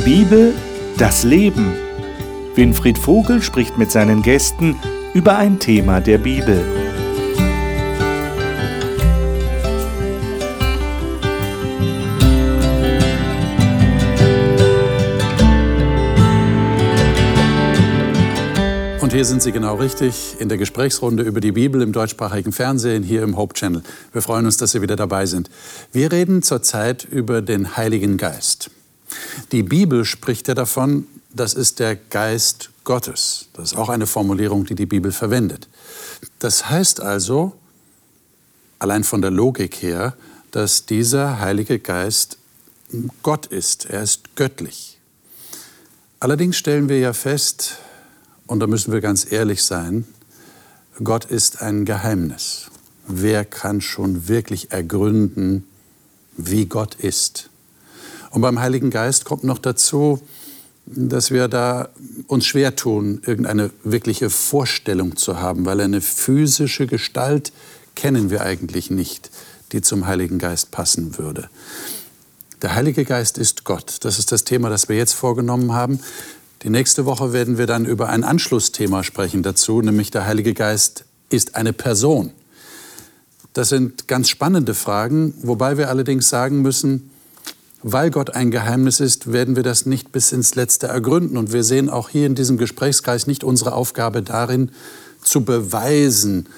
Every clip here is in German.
Die Bibel, das Leben. Winfried Vogel spricht mit seinen Gästen über ein Thema der Bibel. Und hier sind Sie genau richtig in der Gesprächsrunde über die Bibel im deutschsprachigen Fernsehen hier im Hope Channel. Wir freuen uns, dass Sie wieder dabei sind. Wir reden zurzeit über den Heiligen Geist. Die Bibel spricht ja davon, das ist der Geist Gottes. Das ist auch eine Formulierung, die die Bibel verwendet. Das heißt also, allein von der Logik her, dass dieser Heilige Geist Gott ist. Er ist göttlich. Allerdings stellen wir ja fest, und da müssen wir ganz ehrlich sein, Gott ist ein Geheimnis. Wer kann schon wirklich ergründen, wie Gott ist? Und beim Heiligen Geist kommt noch dazu, dass wir da uns schwer tun, irgendeine wirkliche Vorstellung zu haben, weil eine physische Gestalt kennen wir eigentlich nicht, die zum Heiligen Geist passen würde. Der Heilige Geist ist Gott. Das ist das Thema, das wir jetzt vorgenommen haben. Die nächste Woche werden wir dann über ein Anschlussthema sprechen dazu, nämlich der Heilige Geist ist eine Person. Das sind ganz spannende Fragen, wobei wir allerdings sagen müssen, weil Gott ein Geheimnis ist, werden wir das nicht bis ins Letzte ergründen. Und wir sehen auch hier in diesem Gesprächskreis nicht unsere Aufgabe darin, zu beweisen,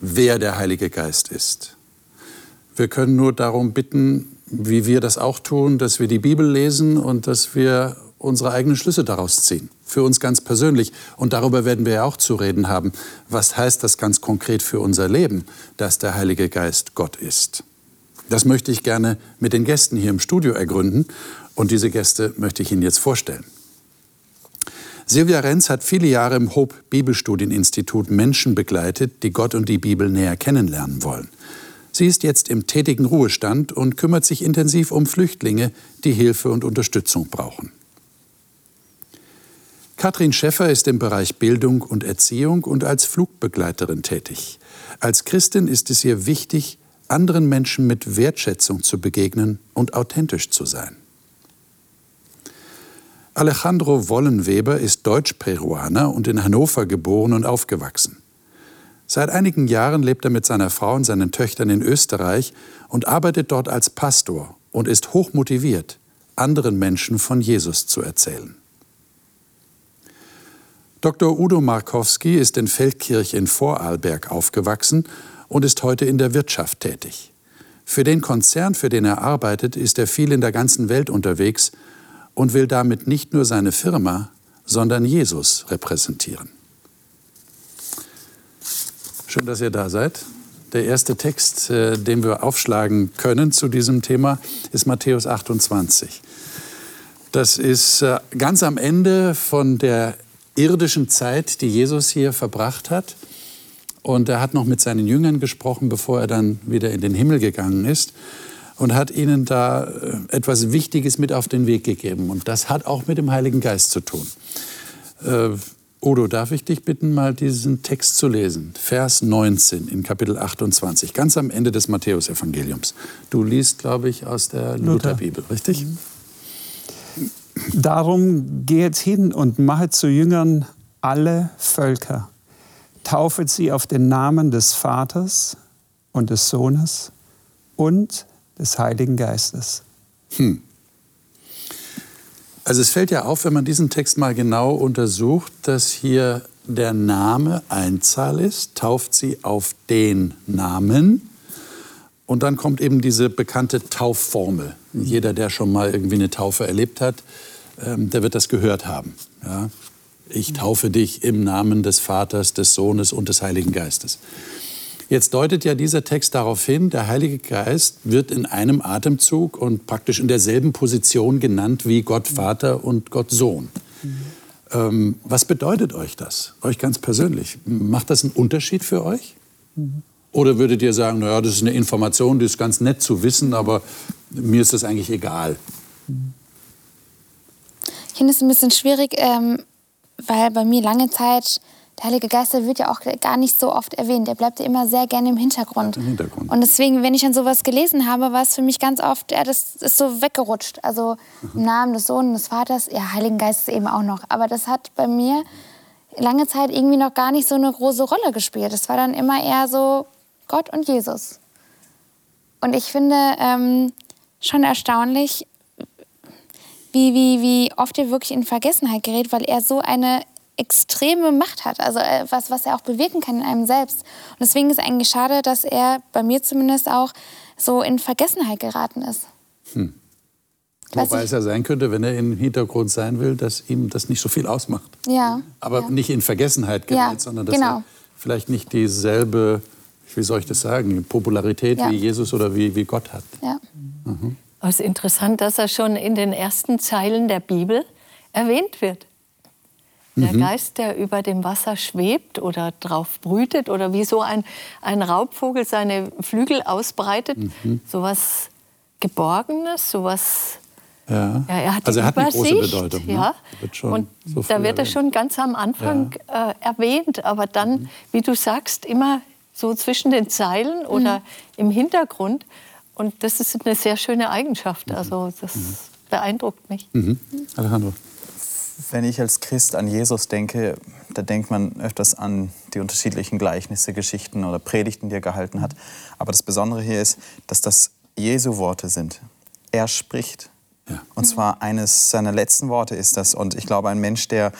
wer der Heilige Geist ist. Wir können nur darum bitten, wie wir das auch tun, dass wir die Bibel lesen und dass wir unsere eigenen Schlüsse daraus ziehen. Für uns ganz persönlich. Und darüber werden wir ja auch zu reden haben. Was heißt das ganz konkret für unser Leben, dass der Heilige Geist Gott ist? Das möchte ich gerne mit den Gästen hier im Studio ergründen. Und diese Gäste möchte ich Ihnen jetzt vorstellen. Silvia Renz hat viele Jahre im Hope Bibelstudieninstitut Menschen begleitet, die Gott und die Bibel näher kennenlernen wollen. Sie ist jetzt im tätigen Ruhestand und kümmert sich intensiv um Flüchtlinge, die Hilfe und Unterstützung brauchen. Katrin Schäffer ist im Bereich Bildung und Erziehung und als Flugbegleiterin tätig. Als Christin ist es ihr wichtig, anderen Menschen mit Wertschätzung zu begegnen und authentisch zu sein. Alejandro Wollenweber ist Deutsch-Peruaner und in Hannover geboren und aufgewachsen. Seit einigen Jahren lebt er mit seiner Frau und seinen Töchtern in Österreich und arbeitet dort als Pastor und ist hochmotiviert, anderen Menschen von Jesus zu erzählen. Dr. Udo Markowski ist in Feldkirch in Vorarlberg aufgewachsen und ist heute in der Wirtschaft tätig. Für den Konzern, für den er arbeitet, ist er viel in der ganzen Welt unterwegs und will damit nicht nur seine Firma, sondern Jesus repräsentieren. Schön, dass ihr da seid. Der erste Text, äh, den wir aufschlagen können zu diesem Thema, ist Matthäus 28. Das ist äh, ganz am Ende von der irdischen Zeit, die Jesus hier verbracht hat. Und er hat noch mit seinen Jüngern gesprochen, bevor er dann wieder in den Himmel gegangen ist und hat ihnen da äh, etwas Wichtiges mit auf den Weg gegeben. Und das hat auch mit dem Heiligen Geist zu tun. Äh, Odo, darf ich dich bitten, mal diesen Text zu lesen? Vers 19 in Kapitel 28, ganz am Ende des Matthäusevangeliums. Du liest, glaube ich, aus der Lutherbibel, Luther. richtig? Mhm. Darum geht hin und machet zu Jüngern alle Völker, taufet sie auf den Namen des Vaters und des Sohnes und des Heiligen Geistes. Hm. Also es fällt ja auf, wenn man diesen Text mal genau untersucht, dass hier der Name Einzahl ist, tauft sie auf den Namen und dann kommt eben diese bekannte Taufformel. Jeder, der schon mal irgendwie eine Taufe erlebt hat, ähm, der wird das gehört haben. Ja? Ich taufe dich im Namen des Vaters, des Sohnes und des Heiligen Geistes. Jetzt deutet ja dieser Text darauf hin, der Heilige Geist wird in einem Atemzug und praktisch in derselben Position genannt wie Gott Vater und Gott Sohn. Mhm. Ähm, was bedeutet euch das, euch ganz persönlich? Macht das einen Unterschied für euch? Mhm. Oder würdet ihr sagen, naja, das ist eine Information, die ist ganz nett zu wissen, aber mir ist das eigentlich egal? Ich finde es ein bisschen schwierig, ähm, weil bei mir lange Zeit der Heilige Geist der wird ja auch gar nicht so oft erwähnt. Der bleibt ja immer sehr gerne im Hintergrund. Im Hintergrund. Und deswegen, wenn ich dann sowas gelesen habe, war es für mich ganz oft, ja, das ist so weggerutscht. Also im Namen des Sohnes, des Vaters, ja, Heiligen Geistes eben auch noch. Aber das hat bei mir lange Zeit irgendwie noch gar nicht so eine große Rolle gespielt. Das war dann immer eher so Gott und Jesus. Und ich finde ähm, schon erstaunlich, wie, wie, wie oft er wirklich in Vergessenheit gerät, weil er so eine extreme Macht hat, also äh, was, was er auch bewirken kann in einem selbst. Und deswegen ist es eigentlich schade, dass er bei mir zumindest auch so in Vergessenheit geraten ist. Hm. Wobei es ja sein könnte, wenn er im Hintergrund sein will, dass ihm das nicht so viel ausmacht. Ja. Aber ja. nicht in Vergessenheit gerät, Ja, sondern dass genau. er vielleicht nicht dieselbe, wie soll ich das sagen, Popularität Ja. wie Jesus oder wie, wie Gott hat. Ja. Aber es ist interessant, dass er schon in den ersten Zeilen der Bibel erwähnt wird. Der Geist, der über dem Wasser schwebt oder drauf brütet oder wie so ein, ein Raubvogel seine Flügel ausbreitet, sowas Geborgenes, sowas Ja. Ja, er hat also er hat eine große Bedeutung. ne? Ja. Wird und so da wird er schon ganz am Anfang äh, erwähnt, aber dann, wie du sagst, immer so zwischen den Zeilen oder im Hintergrund. Und das ist eine sehr schöne Eigenschaft. Also das beeindruckt mich. Mhm. Alejandro. Wenn ich als Christ an Jesus denke, da denkt man öfters an die unterschiedlichen Gleichnisse, Geschichten oder Predigten, die er gehalten hat. Aber das Besondere hier ist, dass das Jesu Worte sind. Er spricht. Ja. Und zwar eines seiner letzten Worte ist das. Und ich glaube, ein Mensch, der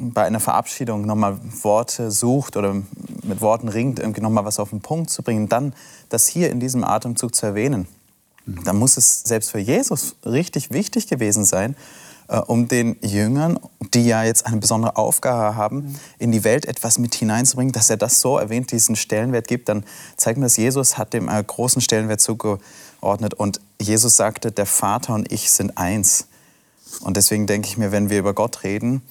bei einer Verabschiedung nochmal Worte sucht oder mit Worten ringt, irgendwie nochmal was auf den Punkt zu bringen, dann das hier in diesem Atemzug zu erwähnen, dann muss es selbst für Jesus richtig wichtig gewesen sein, äh, um den Jüngern, die ja jetzt eine besondere Aufgabe haben, in die Welt etwas mit hineinzubringen, dass er das so erwähnt, diesen Stellenwert gibt, dann zeigt mir das, Jesus hat dem einen großen Stellenwert zugeordnet und Jesus sagte, der Vater und ich sind eins. Und deswegen denke ich mir, wenn wir über Gott reden,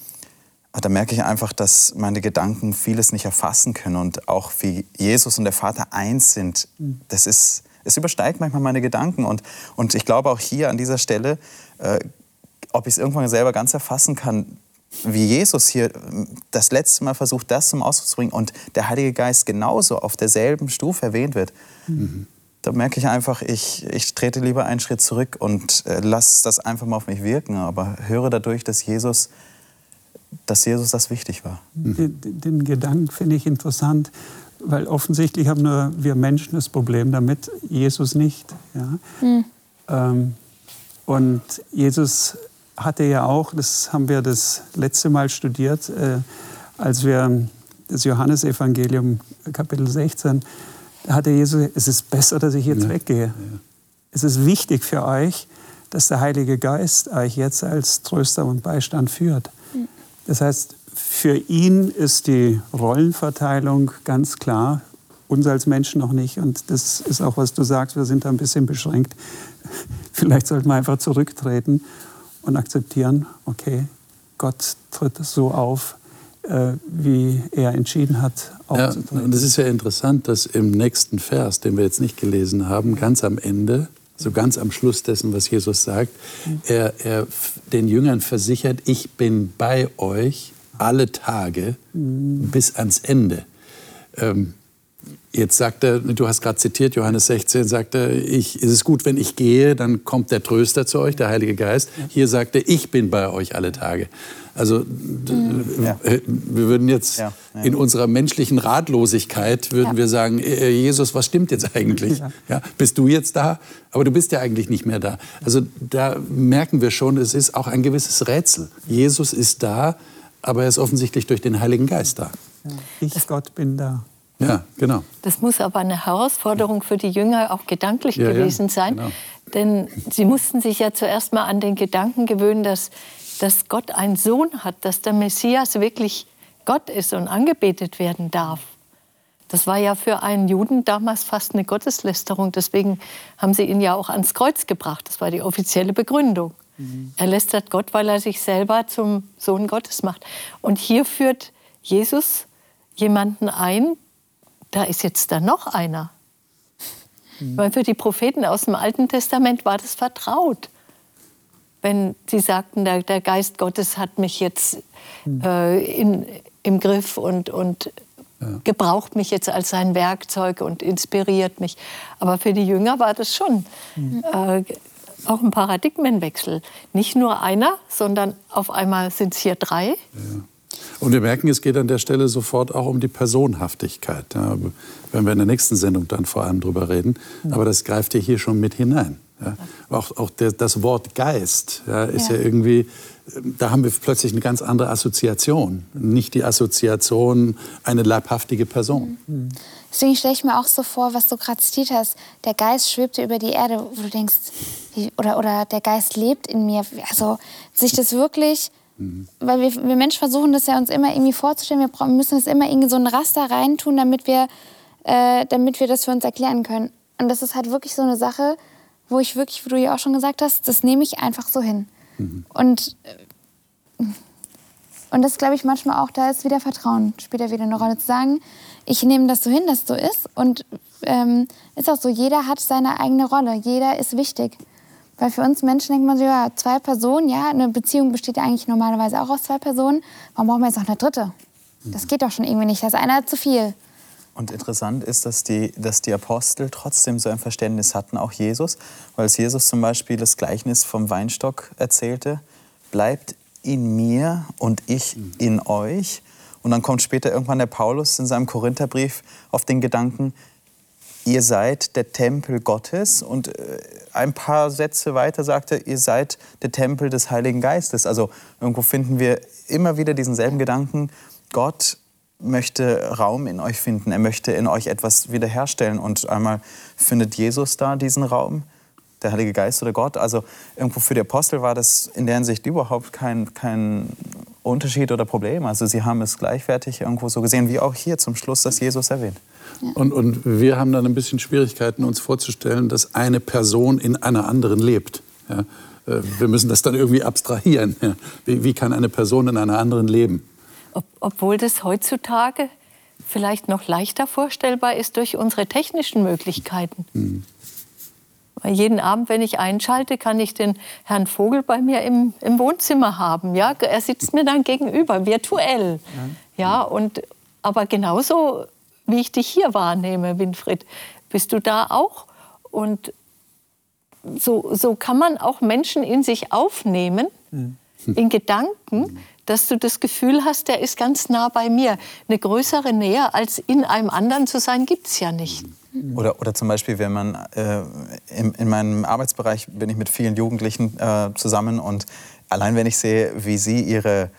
da merke ich einfach, dass meine Gedanken vieles nicht erfassen können und auch wie Jesus und der Vater eins sind. Das ist, es übersteigt manchmal meine Gedanken und, und ich glaube auch hier an dieser Stelle, äh, ob ich es irgendwann selber ganz erfassen kann, wie Jesus hier äh, das letzte Mal versucht, das zum Ausdruck zu bringen und der Heilige Geist genauso auf derselben Stufe erwähnt wird. Da merke ich einfach, ich, ich trete lieber einen Schritt zurück und äh, lasse das einfach mal auf mich wirken, aber höre dadurch, dass Jesus, dass Jesus das wichtig war. Den, den Gedanken finde ich interessant, weil offensichtlich haben nur wir Menschen das Problem damit, Jesus nicht. Ja? Ähm, und Jesus hatte ja auch, das haben wir das letzte Mal studiert, äh, als wir das Johannesevangelium Kapitel 16, da hatte Jesus, es ist besser, dass ich jetzt weggehe. Es ist wichtig für euch, dass der Heilige Geist euch jetzt als Tröster und Beistand führt. Das heißt, für ihn ist die Rollenverteilung ganz klar, uns als Menschen noch nicht. Und das ist auch, was du sagst, wir sind da ein bisschen beschränkt. Vielleicht sollten wir einfach zurücktreten und akzeptieren, okay, Gott tritt so auf, äh, wie er entschieden hat, Ja, und es ist ja interessant, dass im nächsten Vers, den wir jetzt nicht gelesen haben, ganz am Ende, so ganz am Schluss dessen, was Jesus sagt, er, er den Jüngern versichert, ich bin bei euch alle Tage bis ans Ende. Ähm, Jetzt sagt er, du hast gerade zitiert, Johannes 16, sagt er, ich, ist es gut, wenn ich gehe, dann kommt der Tröster zu euch, der Heilige Geist. Hier sagt er, ich bin bei euch alle Tage. Also d- Ja. äh, wir würden jetzt Ja, ja. in unserer menschlichen Ratlosigkeit, würden Ja. wir sagen, äh, Jesus, was stimmt jetzt eigentlich? Ja. Ja. bist du jetzt da? Aber du bist ja eigentlich nicht mehr da. Also da merken wir schon, es ist auch ein gewisses Rätsel. Jesus ist da, aber er ist offensichtlich durch den Heiligen Geist da. Ich, Gott, bin da. Ja, genau. Das muss aber eine Herausforderung für die Jünger auch gedanklich Ja, ja, gewesen sein. genau. Denn sie mussten sich ja zuerst mal an den Gedanken gewöhnen, dass, dass Gott einen Sohn hat, dass der Messias wirklich Gott ist und angebetet werden darf. Das war ja für einen Juden damals fast eine Gotteslästerung. Deswegen haben sie ihn ja auch ans Kreuz gebracht. Das war die offizielle Begründung. Er lästert Gott, weil er sich selber zum Sohn Gottes macht. Und hier führt Jesus jemanden ein, da ist jetzt da noch einer. Weil für die Propheten aus dem Alten Testament war das vertraut. Wenn sie sagten, der, der Geist Gottes hat mich jetzt äh, in, im Griff und, und ja. gebraucht mich jetzt als sein Werkzeug und inspiriert mich. Aber für die Jünger war das schon mhm. äh, auch ein Paradigmenwechsel. Nicht nur einer, sondern auf einmal sind es hier drei. Ja. Und wir merken, es geht an der Stelle sofort auch um die Personhaftigkeit. Ja, werden wir in der nächsten Sendung dann vor allem drüber reden. Aber das greift ja hier schon mit hinein. Ja. Auch, auch der, das Wort Geist ja, ist ja. ja. irgendwie, da haben wir plötzlich eine ganz andere Assoziation. Nicht die Assoziation eine leibhaftige Person. Mhm. Deswegen stelle ich mir auch so vor, was du gerade zitiert hast. Der Geist schwebte über die Erde, wo du denkst, oder, oder der Geist lebt in mir. Also sich das wirklich Mhm. Weil wir, wir Menschen versuchen das ja uns immer irgendwie vorzustellen. Wir, brauchen, müssen es immer irgendwie so ein Raster reintun, damit wir, äh, damit wir das für uns erklären können. Und das ist halt wirklich so eine Sache, wo ich wirklich, wie du ja auch schon gesagt hast, das nehme ich einfach so hin. Mhm. Und, äh, und das glaube ich manchmal auch, da ist wieder Vertrauen, spielt ja wieder eine Rolle zu sagen, ich nehme das so hin, dass es so ist. Und ähm, ist auch so, jeder hat seine eigene Rolle, jeder ist wichtig. Weil für uns Menschen denkt man so, ja, zwei Personen, ja, eine Beziehung besteht ja eigentlich normalerweise auch aus zwei Personen. Warum brauchen wir jetzt noch eine dritte? Das geht doch schon irgendwie nicht. Das ist einer zu viel. Und interessant ist, dass die, dass die Apostel trotzdem so ein Verständnis hatten, auch Jesus, weil es Jesus zum Beispiel das Gleichnis vom Weinstock erzählte, bleibt in mir und ich in euch. Und dann kommt später irgendwann der Paulus in seinem Korintherbrief auf den Gedanken, ihr seid der Tempel Gottes und äh, ein paar Sätze weiter sagte, ihr seid der Tempel des Heiligen Geistes. Also irgendwo finden wir immer wieder diesen selben Gedanken, Gott möchte Raum in euch finden, er möchte in euch etwas wiederherstellen und einmal findet Jesus da diesen Raum, der Heilige Geist oder Gott. Also irgendwo für die Apostel war das in der Hinsicht überhaupt kein, kein Unterschied oder Problem. Also sie haben es gleichwertig irgendwo so gesehen, wie auch hier zum Schluss das Jesus erwähnt. Und, und wir haben dann ein bisschen Schwierigkeiten, uns vorzustellen, dass eine Person in einer anderen lebt. Ja? Äh, wir müssen das dann irgendwie abstrahieren. Ja? Wie, wie, kann eine Person in einer anderen leben? Ob, obwohl das heutzutage vielleicht noch leichter vorstellbar ist durch unsere technischen Möglichkeiten. Hm. Jeden Abend, wenn ich einschalte, kann ich den Herrn Vogel bei mir im, im Wohnzimmer haben. Ja? Er sitzt mir dann gegenüber, virtuell. Ja, ja und, aber genauso wie ich dich hier wahrnehme, Winfried. Bist du da auch? Und so, so kann man auch Menschen in sich aufnehmen, mhm. in Gedanken, dass du das Gefühl hast, der ist ganz nah bei mir. Eine größere Nähe als in einem anderen zu sein, gibt es ja nicht. Oder, oder zum Beispiel, wenn man äh, in, in, meinem Arbeitsbereich bin ich mit vielen Jugendlichen äh, zusammen und allein wenn ich sehe, wie sie ihre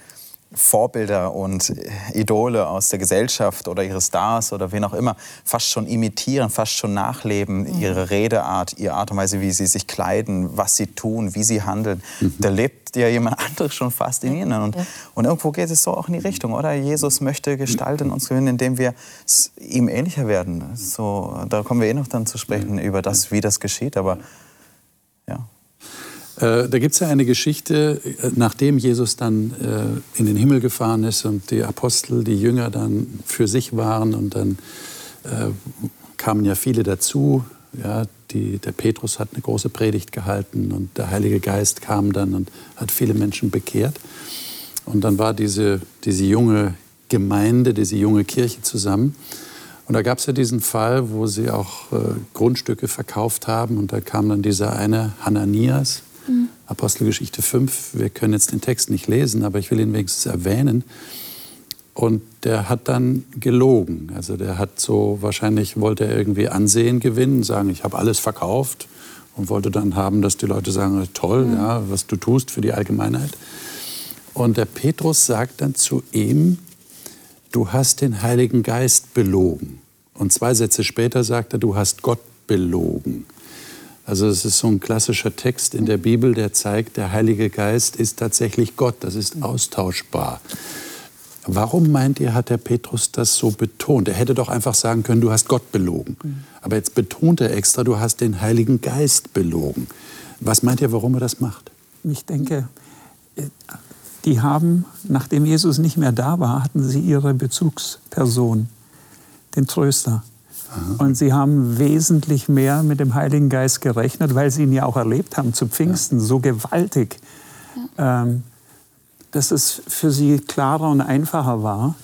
Vorbilder und Idole aus der Gesellschaft oder ihre Stars oder wen auch immer fast schon imitieren, fast schon nachleben, mhm. ihre Redeart, ihre Art und Weise, wie sie sich kleiden, was sie tun, wie sie handeln. Mhm. Da lebt ja jemand anderes schon fast in ihnen. Und, und irgendwo geht es so auch in die Richtung, oder? Jesus möchte Gestalt in uns gewinnen, indem wir ihm ähnlicher werden. So, da kommen wir eh noch dann zu sprechen über das, wie das geschieht. Aber ja. Äh, da gibt es ja eine Geschichte, äh, nachdem Jesus dann äh, in den Himmel gefahren ist und die Apostel, die Jünger dann für sich waren und dann kamen ja viele dazu. Ja, die, der Petrus hat eine große Predigt gehalten und der Heilige Geist kam dann und hat viele Menschen bekehrt. Und dann war diese, diese junge Gemeinde, diese junge Kirche zusammen. Und da gab es ja diesen Fall, wo sie auch äh, Grundstücke verkauft haben. Und da kam dann dieser eine Hananias, Mhm. Apostelgeschichte 5, wir können jetzt den Text nicht lesen, aber ich will ihn wenigstens erwähnen. Und der hat dann gelogen. Also der hat so, wahrscheinlich wollte er irgendwie Ansehen gewinnen, sagen, ich habe alles verkauft und wollte dann haben, dass die Leute sagen, toll, mhm. ja, was du tust für die Allgemeinheit. Und der Petrus sagt dann zu ihm, du hast den Heiligen Geist belogen. Und zwei Sätze später sagt er, du hast Gott belogen. Also es ist so ein klassischer Text in der Bibel, der zeigt, der Heilige Geist ist tatsächlich Gott, das ist austauschbar. Warum meint ihr, hat der Petrus das so betont? Er hätte doch einfach sagen können, du hast Gott belogen. Aber jetzt betont er extra, du hast den Heiligen Geist belogen. Was meint ihr, warum er das macht? Ich denke, die haben, nachdem Jesus nicht mehr da war, hatten sie ihre Bezugsperson, den Tröster. Und sie haben wesentlich mehr mit dem Heiligen Geist gerechnet, weil sie ihn ja auch erlebt haben zu Pfingsten, ja. so gewaltig, ja. ähm, dass es für sie klarer und einfacher war.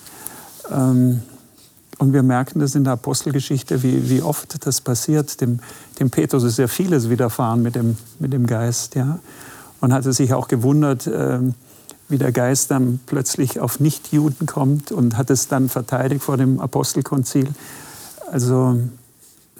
Ähm, und wir merken das in der Apostelgeschichte, wie, wie oft das passiert. Dem, dem Petrus ist ja vieles widerfahren mit dem, mit dem Geist. Ja? Und hatte sich auch gewundert, äh, wie der Geist dann plötzlich auf Nichtjuden kommt und hat es dann verteidigt vor dem Apostelkonzil. Also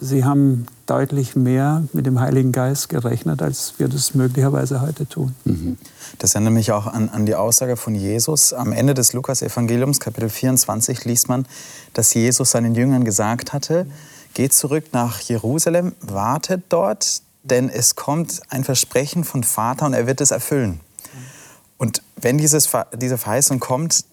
sie haben deutlich mehr mit dem Heiligen Geist gerechnet, als wir das möglicherweise heute tun. Mhm. Das erinnert mich auch an, an die Aussage von Jesus. Am Ende des Lukas-Evangeliums, Kapitel 24, liest man, dass Jesus seinen Jüngern gesagt hatte, geht zurück nach Jerusalem, wartet dort, denn es kommt ein Versprechen von Vater und er wird es erfüllen. Und wenn dieses, diese Verheißung kommt,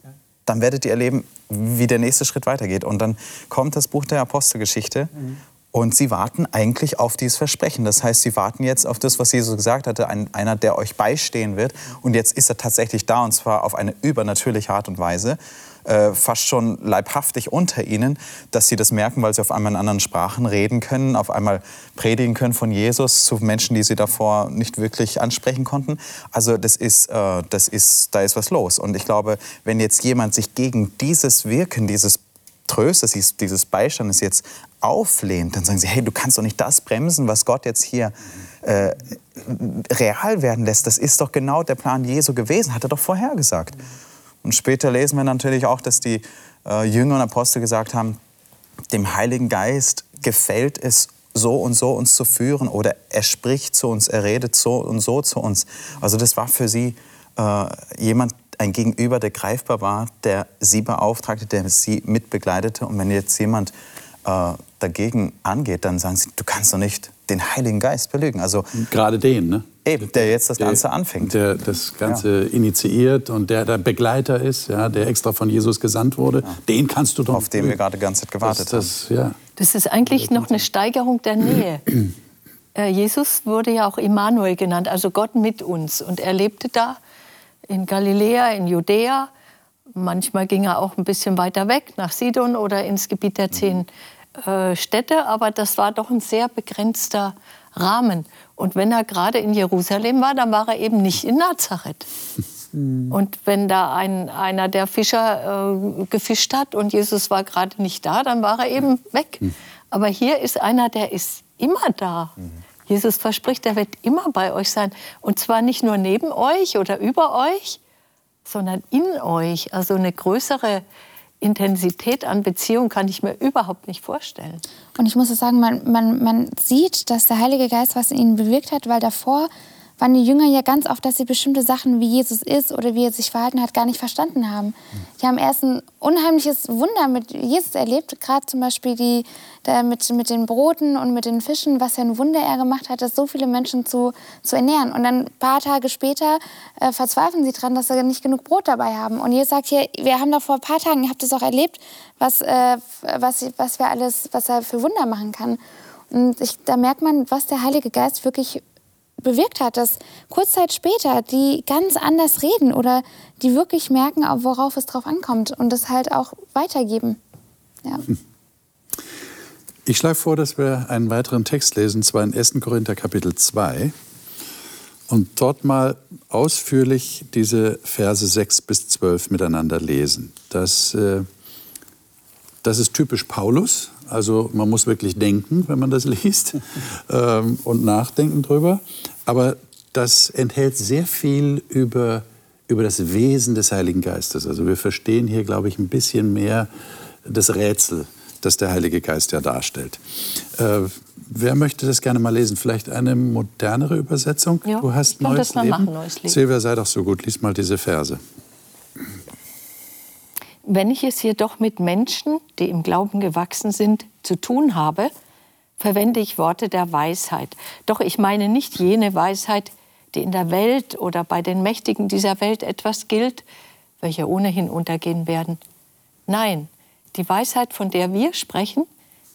dann werdet ihr erleben, wie der nächste Schritt weitergeht. Und dann kommt das Buch der Apostelgeschichte. Mhm. Und sie warten eigentlich auf dieses Versprechen. Das heißt, sie warten jetzt auf das, was Jesus gesagt hatte, ein, einer, der euch beistehen wird. Und jetzt ist er tatsächlich da, und zwar auf eine übernatürliche Art und Weise, äh, fast schon leibhaftig unter ihnen, dass sie das merken, weil sie auf einmal in anderen Sprachen reden können, auf einmal predigen können von Jesus zu Menschen, die sie davor nicht wirklich ansprechen konnten. Also das ist, äh, das ist, da ist was los. Und ich glaube, wenn jetzt jemand sich gegen dieses Wirken, dieses Tröstes, dieses Beistandes jetzt auflehnt, dann sagen sie, hey, du kannst doch nicht das bremsen, was Gott jetzt hier äh, real werden lässt. Das ist doch genau der Plan Jesu gewesen, hat er doch vorhergesagt. Und später lesen wir natürlich auch, dass die äh, Jünger und Apostel gesagt haben, dem Heiligen Geist gefällt es so und so uns zu führen oder er spricht zu uns, er redet so und so zu uns. Also das war für sie äh, jemand, ein Gegenüber, der greifbar war, der sie beauftragte, der sie mitbegleitete. Und wenn jetzt jemand äh, dagegen angeht, dann sagen sie, du kannst doch nicht den Heiligen Geist belügen. Also gerade den, ne? Eben, der jetzt das Ganze der, anfängt. Der das Ganze ja. initiiert und der der Begleiter ist, ja, der extra von Jesus gesandt wurde. Ja. Den kannst du doch. Auf den wir gerade die ganze Zeit gewartet das, das, haben. Ja. Das ist eigentlich noch eine Steigerung der Nähe. Äh, Jesus wurde ja auch Immanuel genannt, also Gott mit uns. Und er lebte da in Galiläa, in Judäa. Manchmal ging er auch ein bisschen weiter weg, nach Sidon oder ins Gebiet der zehn äh, Städte, aber das war doch ein sehr begrenzter Rahmen. Und wenn er gerade in Jerusalem war, dann war er eben nicht in Nazareth. Hm. Und wenn da ein, einer der Fischer äh, gefischt hat und Jesus war gerade nicht da, dann war er eben weg. Hm. Aber hier ist einer, der ist immer da. Jesus verspricht, er wird immer bei euch sein. Und zwar nicht nur neben euch oder über euch, sondern in euch. Also eine größere Intensität an Beziehung kann ich mir überhaupt nicht vorstellen. Und ich muss sagen, man, man, man sieht, dass der Heilige Geist was in ihnen bewirkt hat, weil davor waren die Jünger ja ganz oft, dass sie bestimmte Sachen, wie Jesus ist oder wie er sich verhalten hat, gar nicht verstanden haben. Die haben erst ein unheimliches Wunder mit Jesus erlebt, gerade zum Beispiel die, mit, mit den Broten und mit den Fischen, was für ein Wunder er gemacht hat, dass so viele Menschen zu, zu ernähren. Und dann ein paar Tage später äh, verzweifeln sie daran, dass sie nicht genug Brot dabei haben. Und Jesus sagt hier, wir haben doch vor ein paar Tagen, ihr habt es auch erlebt, was, äh, was, was, wir alles, was er für Wunder machen kann. Und ich, da merkt man, was der Heilige Geist wirklich bewirkt hat, dass kurz Zeit später die ganz anders reden oder die wirklich merken, worauf es drauf ankommt und das halt auch weitergeben. Ja. Ich schlage vor, dass wir einen weiteren Text lesen, zwar in 1. Korinther Kapitel 2 und dort mal ausführlich diese Verse 6 bis 12 miteinander lesen. Das, äh, das ist typisch Paulus, also man muss wirklich denken, wenn man das liest ähm, und nachdenken drüber. Aber das enthält sehr viel über, über das Wesen des Heiligen Geistes. Also wir verstehen hier, glaube ich, ein bisschen mehr das Rätsel, das der Heilige Geist ja darstellt. Äh, wer möchte das gerne mal lesen? Vielleicht eine modernere Übersetzung? Ja, du hast neues das mal Leben. Machen, neues Leben. Silvia, sei doch so gut, lies mal diese Verse. Wenn ich es jedoch mit Menschen, die im Glauben gewachsen sind, zu tun habe, verwende ich Worte der Weisheit. Doch ich meine nicht jene Weisheit, die in der Welt oder bei den Mächtigen dieser Welt etwas gilt, welche ohnehin untergehen werden. Nein, die Weisheit, von der wir sprechen,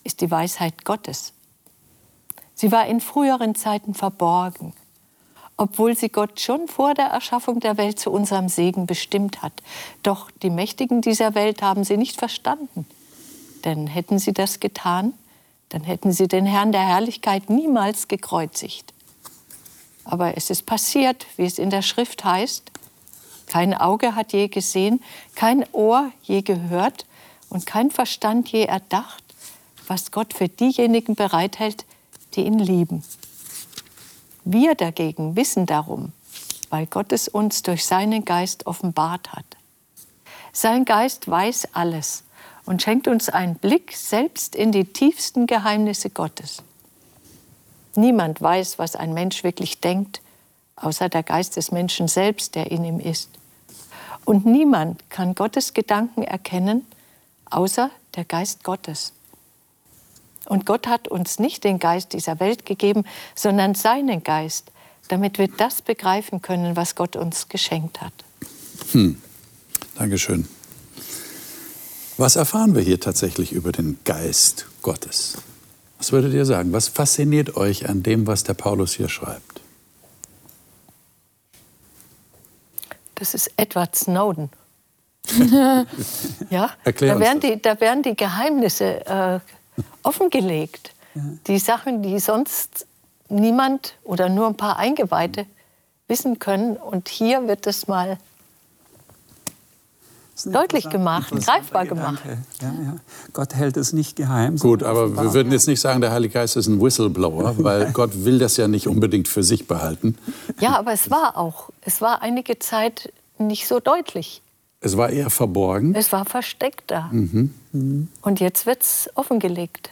ist die Weisheit Gottes. Sie war in früheren Zeiten verborgen, obwohl sie Gott schon vor der Erschaffung der Welt zu unserem Segen bestimmt hat. Doch die Mächtigen dieser Welt haben sie nicht verstanden. Denn hätten sie das getan, dann hätten sie den Herrn der Herrlichkeit niemals gekreuzigt. Aber es ist passiert, wie es in der Schrift heißt, kein Auge hat je gesehen, kein Ohr je gehört und kein Verstand je erdacht, was Gott für diejenigen bereithält, die ihn lieben. Wir dagegen wissen darum, weil Gott es uns durch seinen Geist offenbart hat. Sein Geist weiß alles und schenkt uns einen Blick selbst in die tiefsten Geheimnisse Gottes. Niemand weiß, was ein Mensch wirklich denkt, außer der Geist des Menschen selbst, der in ihm ist. Und niemand kann Gottes Gedanken erkennen, außer der Geist Gottes. Und Gott hat uns nicht den Geist dieser Welt gegeben, sondern seinen Geist, damit wir das begreifen können, was Gott uns geschenkt hat. Hm. Dankeschön. Was erfahren wir hier tatsächlich über den Geist Gottes? Was würdet ihr sagen? Was fasziniert euch an dem, was der Paulus hier schreibt? Das ist Edward Snowden. ja, Erklär da werden, die, da werden die Geheimnisse äh, offengelegt. Die Sachen, die sonst niemand oder nur ein paar Eingeweihte wissen können. Und hier wird es mal Das ein Deutlich gemacht, greifbar gemacht. Ja, ja. Gott hält es nicht geheim. Gut, aber wir würden jetzt nicht sagen, der Heilige Geist ist ein Whistleblower, weil Gott will das ja nicht unbedingt für sich behalten. Ja, aber es war auch, es war einige Zeit nicht so deutlich. Es war eher verborgen. Es war versteckt da. Mhm. Und jetzt wird es offengelegt.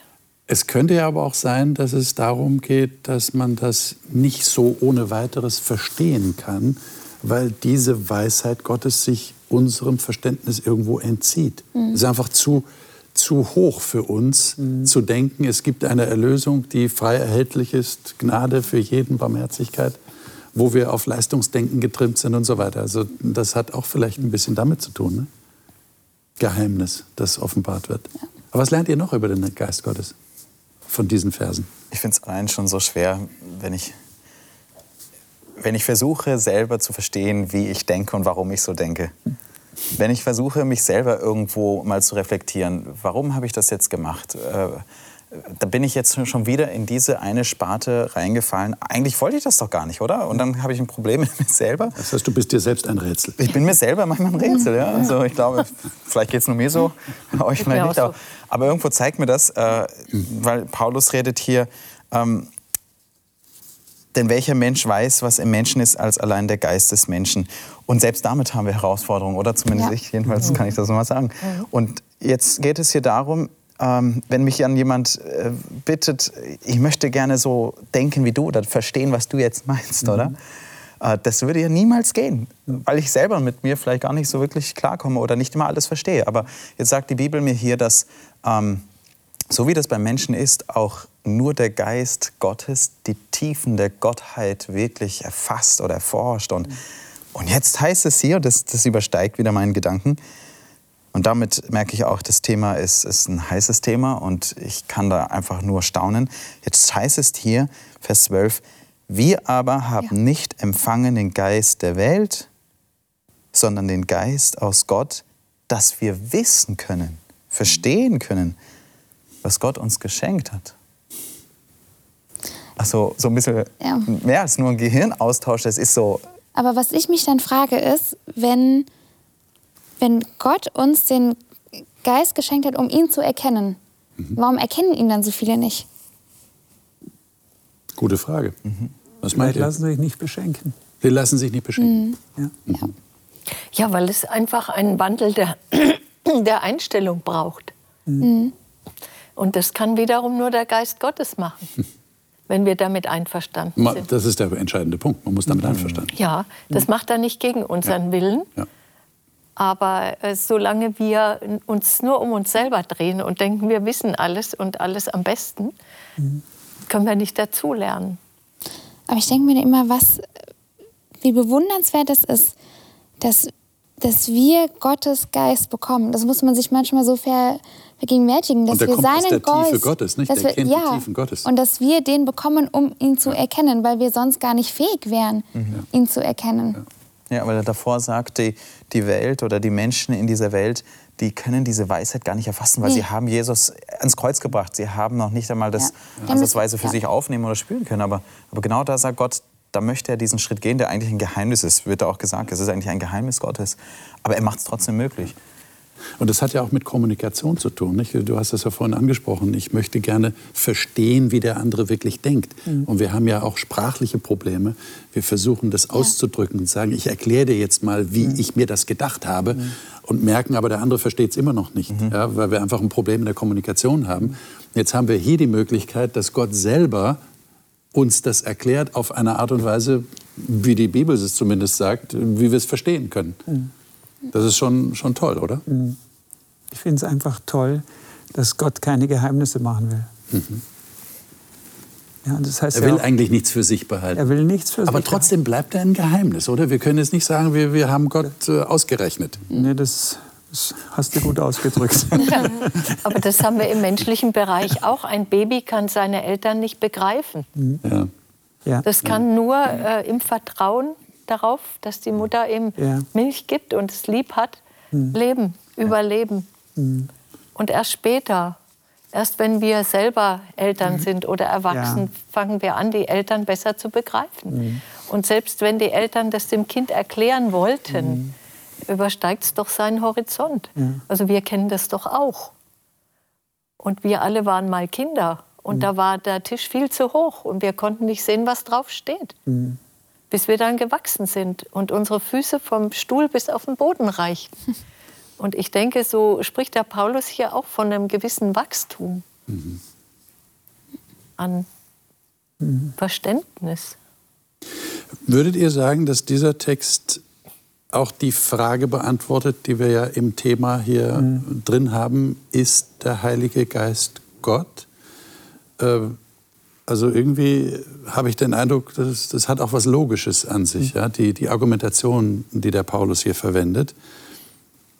Es könnte ja aber auch sein, dass es darum geht, dass man das nicht so ohne weiteres verstehen kann, weil diese Weisheit Gottes sich unserem Verständnis irgendwo entzieht. Es ist einfach zu, zu hoch für uns zu denken, es gibt eine Erlösung, die frei erhältlich ist, Gnade für jeden, Barmherzigkeit, wo wir auf Leistungsdenken getrimmt sind und so weiter. Also das hat auch vielleicht ein bisschen damit zu tun. Ne? Geheimnis, das offenbart wird. Aber was lernt ihr noch über den Geist Gottes von diesen Versen? Ich finde es allein schon so schwer, wenn ich, wenn ich versuche, selber zu verstehen, wie ich denke und warum ich so denke. Wenn ich versuche, mich selber irgendwo mal zu reflektieren, warum habe ich das jetzt gemacht? Äh, da bin ich jetzt schon wieder in diese eine Sparte reingefallen. Eigentlich wollte ich das doch gar nicht, oder? Und dann habe ich ein Problem mit mir selber. Das heißt, du bist dir selbst ein Rätsel. Ich bin mir selber manchmal ein Rätsel, ja. Also ich glaube, vielleicht geht es nur mir so, euch auch nicht. so. Aber, aber irgendwo zeigt mir das, äh, weil Paulus redet hier, ähm, denn welcher Mensch weiß, was im Menschen ist, als allein der Geist des Menschen. Und selbst damit haben wir Herausforderungen, oder zumindest Ja. ich, jedenfalls kann ich das mal sagen. Und jetzt geht es hier darum, ähm, wenn mich dann jemand äh, bittet, ich möchte gerne so denken wie du oder verstehen, was du jetzt meinst, oder? Äh, das würde ja niemals gehen, weil ich selber mit mir vielleicht gar nicht so wirklich klarkomme oder nicht immer alles verstehe. Aber jetzt sagt die Bibel mir hier, dass ähm, so wie das beim Menschen ist, auch nur der Geist Gottes die Tiefen der Gottheit wirklich erfasst oder erforscht. Und, und jetzt heißt es hier, das, das übersteigt wieder meinen Gedanken, und damit merke ich auch, das Thema ist, ist ein heißes Thema und ich kann da einfach nur staunen. Jetzt heißt es hier, Vers 12, wir aber haben Ja. nicht empfangen den Geist der Welt, sondern den Geist aus Gott, dass wir wissen können, verstehen können, was Gott uns geschenkt hat. Also so ein bisschen Ja. mehr als nur ein Gehirnaustausch, das ist so, Aber was ich mich dann frage ist, wenn, wenn Gott uns den Geist geschenkt hat, um ihn zu erkennen, warum erkennen ihn dann so viele nicht? Gute Frage. Was meint ihr? lassen sie sich nicht beschenken. Die lassen sich nicht beschenken. Ja. Ja, weil es einfach einen Wandel der, der Einstellung braucht. Und das kann wiederum nur der Geist Gottes machen, wenn wir damit einverstanden Ma- sind. Das ist der entscheidende Punkt. Man muss damit einverstanden. Ja, das macht er nicht gegen unseren Willen. Ja. Aber äh, solange wir uns nur um uns selber drehen und denken, wir wissen alles und alles am besten, können wir nicht dazulernen. Aber ich denke mir immer, was, wie bewundernswert es ist, dass, dass wir Gottes Geist bekommen. Das muss man sich manchmal so ver, vergegenwärtigen, dass Und der wir seinen der Tiefe Gottes, nicht? dass Der wir, kennt die ja, Tiefen Gottes. und dass wir den bekommen, um ihn zu erkennen, weil wir sonst gar nicht fähig wären, ihn zu erkennen. Ja, weil er davor sagt, die, die Welt oder die Menschen in dieser Welt, die können diese Weisheit gar nicht erfassen, weil Nee. sie haben Jesus ans Kreuz gebracht. Sie haben noch nicht einmal das Ja. ansatzweise für Ja. sich aufnehmen oder spüren können. Aber, aber genau da sagt Gott, da möchte er diesen Schritt gehen, der eigentlich ein Geheimnis ist, wird da auch gesagt. Es ist eigentlich ein Geheimnis Gottes. Aber er macht es trotzdem möglich. Und das hat ja auch mit Kommunikation zu tun. Nicht? Du hast das ja vorhin angesprochen. Ich möchte gerne verstehen, wie der andere wirklich denkt. Mhm. Und wir haben ja auch sprachliche Probleme. Wir versuchen das ja. auszudrücken und sagen, ich erkläre dir jetzt mal, wie mhm. ich mir das gedacht habe. Mhm. Und merken aber, der andere versteht es immer noch nicht, mhm. ja, weil wir einfach ein Problem in der Kommunikation haben. Jetzt haben wir hier die Möglichkeit, dass Gott selber uns das erklärt auf eine Art und Weise, wie die Bibel es zumindest sagt, wie wir es verstehen können. Mhm. Das ist schon, schon toll, oder? Mhm. Ich finde es einfach toll, dass Gott keine Geheimnisse machen will. Mhm. Ja, das heißt er will ja auch, eigentlich nichts für sich behalten. Er will nichts für Aber sich trotzdem bleibt er ein Geheimnis, oder? Wir können jetzt nicht sagen, wir, wir haben Gott äh, ausgerechnet. Nee, das, das hast du gut ausgedrückt. Aber das haben wir im menschlichen Bereich auch. Ein Baby kann seine Eltern nicht begreifen. Mhm. Ja. Ja. Das kann nur äh, im Vertrauen darauf, dass die Mutter ihm ja. Milch gibt und es lieb hat, mhm. leben, überleben. Mhm. Und erst später, erst wenn wir selber Eltern mhm. sind oder erwachsen, ja. fangen wir an, die Eltern besser zu begreifen. Mhm. Und selbst wenn die Eltern das dem Kind erklären wollten, mhm. übersteigt es doch seinen Horizont. Ja. Also wir kennen das doch auch. Und wir alle waren mal Kinder. Und mhm. da war der Tisch viel zu hoch und wir konnten nicht sehen, was drauf steht. Mhm bis wir dann gewachsen sind und unsere Füße vom Stuhl bis auf den Boden reichten. Und ich denke, so spricht der Paulus hier auch von einem gewissen Wachstum mhm. an mhm. Verständnis. Würdet ihr sagen, dass dieser Text auch die Frage beantwortet, die wir ja im Thema hier mhm. drin haben, ist der Heilige Geist Gott? Äh, also irgendwie habe ich den Eindruck, das, das hat auch was Logisches an sich, mhm. ja? die, die Argumentation, die der Paulus hier verwendet.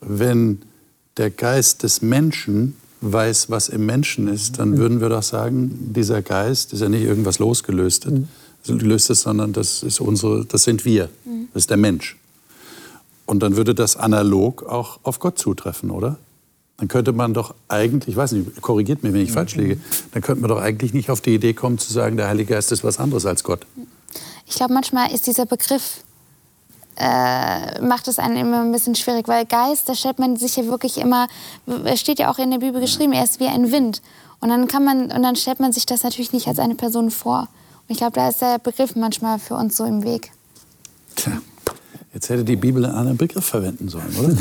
Wenn der Geist des Menschen weiß, was im Menschen ist, dann mhm. würden wir doch sagen, dieser Geist ist ja nicht irgendwas losgelöstes, mhm. löstes, sondern das, ist unsere, das sind wir, mhm. das ist der Mensch. Und dann würde das analog auch auf Gott zutreffen, oder? Dann könnte man doch eigentlich, ich weiß nicht, korrigiert mich, wenn ich falsch liege, dann könnte man doch eigentlich nicht auf die Idee kommen zu sagen, der Heilige Geist ist was anderes als Gott. Ich glaube, manchmal ist dieser Begriff, äh, macht es einen immer ein bisschen schwierig, weil Geist, da stellt man sich ja wirklich immer, es steht ja auch in der Bibel geschrieben, er ist wie ein Wind. Und dann, kann man, und dann stellt man sich das natürlich nicht als eine Person vor. Und ich glaube, da ist der Begriff manchmal für uns so im Weg. Tja, jetzt hätte die Bibel einen anderen Begriff verwenden sollen, oder?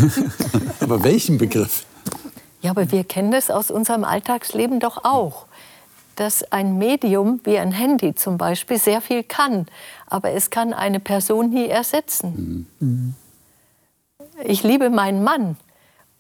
Aber welchen Begriff? Ja, aber wir kennen das aus unserem Alltagsleben doch auch, dass ein Medium wie ein Handy zum Beispiel sehr viel kann, aber es kann eine Person nie ersetzen. Mhm. Ich liebe meinen Mann,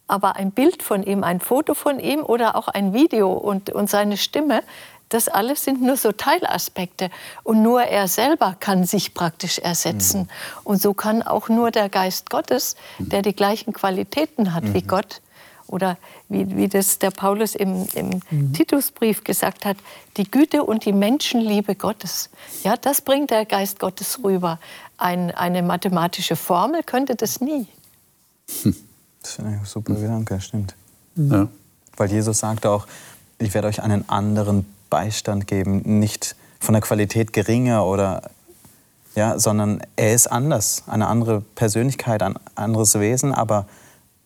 aber ein Bild von ihm, ein Foto von ihm oder auch ein Video und, und seine Stimme, das alles sind nur so Teilaspekte. Und nur er selber kann sich praktisch ersetzen. Mhm. Und so kann auch nur der Geist Gottes, der die gleichen Qualitäten hat mhm. wie Gott, oder wie, wie das der Paulus im, im mhm. Titusbrief gesagt hat, die Güte und die Menschenliebe Gottes. Ja, das bringt der Geist Gottes rüber. Ein, eine mathematische Formel könnte das nie. Hm. Das ist ein super Gedanke, stimmt. Mhm. Ja. Weil Jesus sagte auch, ich werde euch einen anderen Beistand geben, nicht von der Qualität geringer oder ja, sondern er ist anders, eine andere Persönlichkeit, ein anderes Wesen, aber,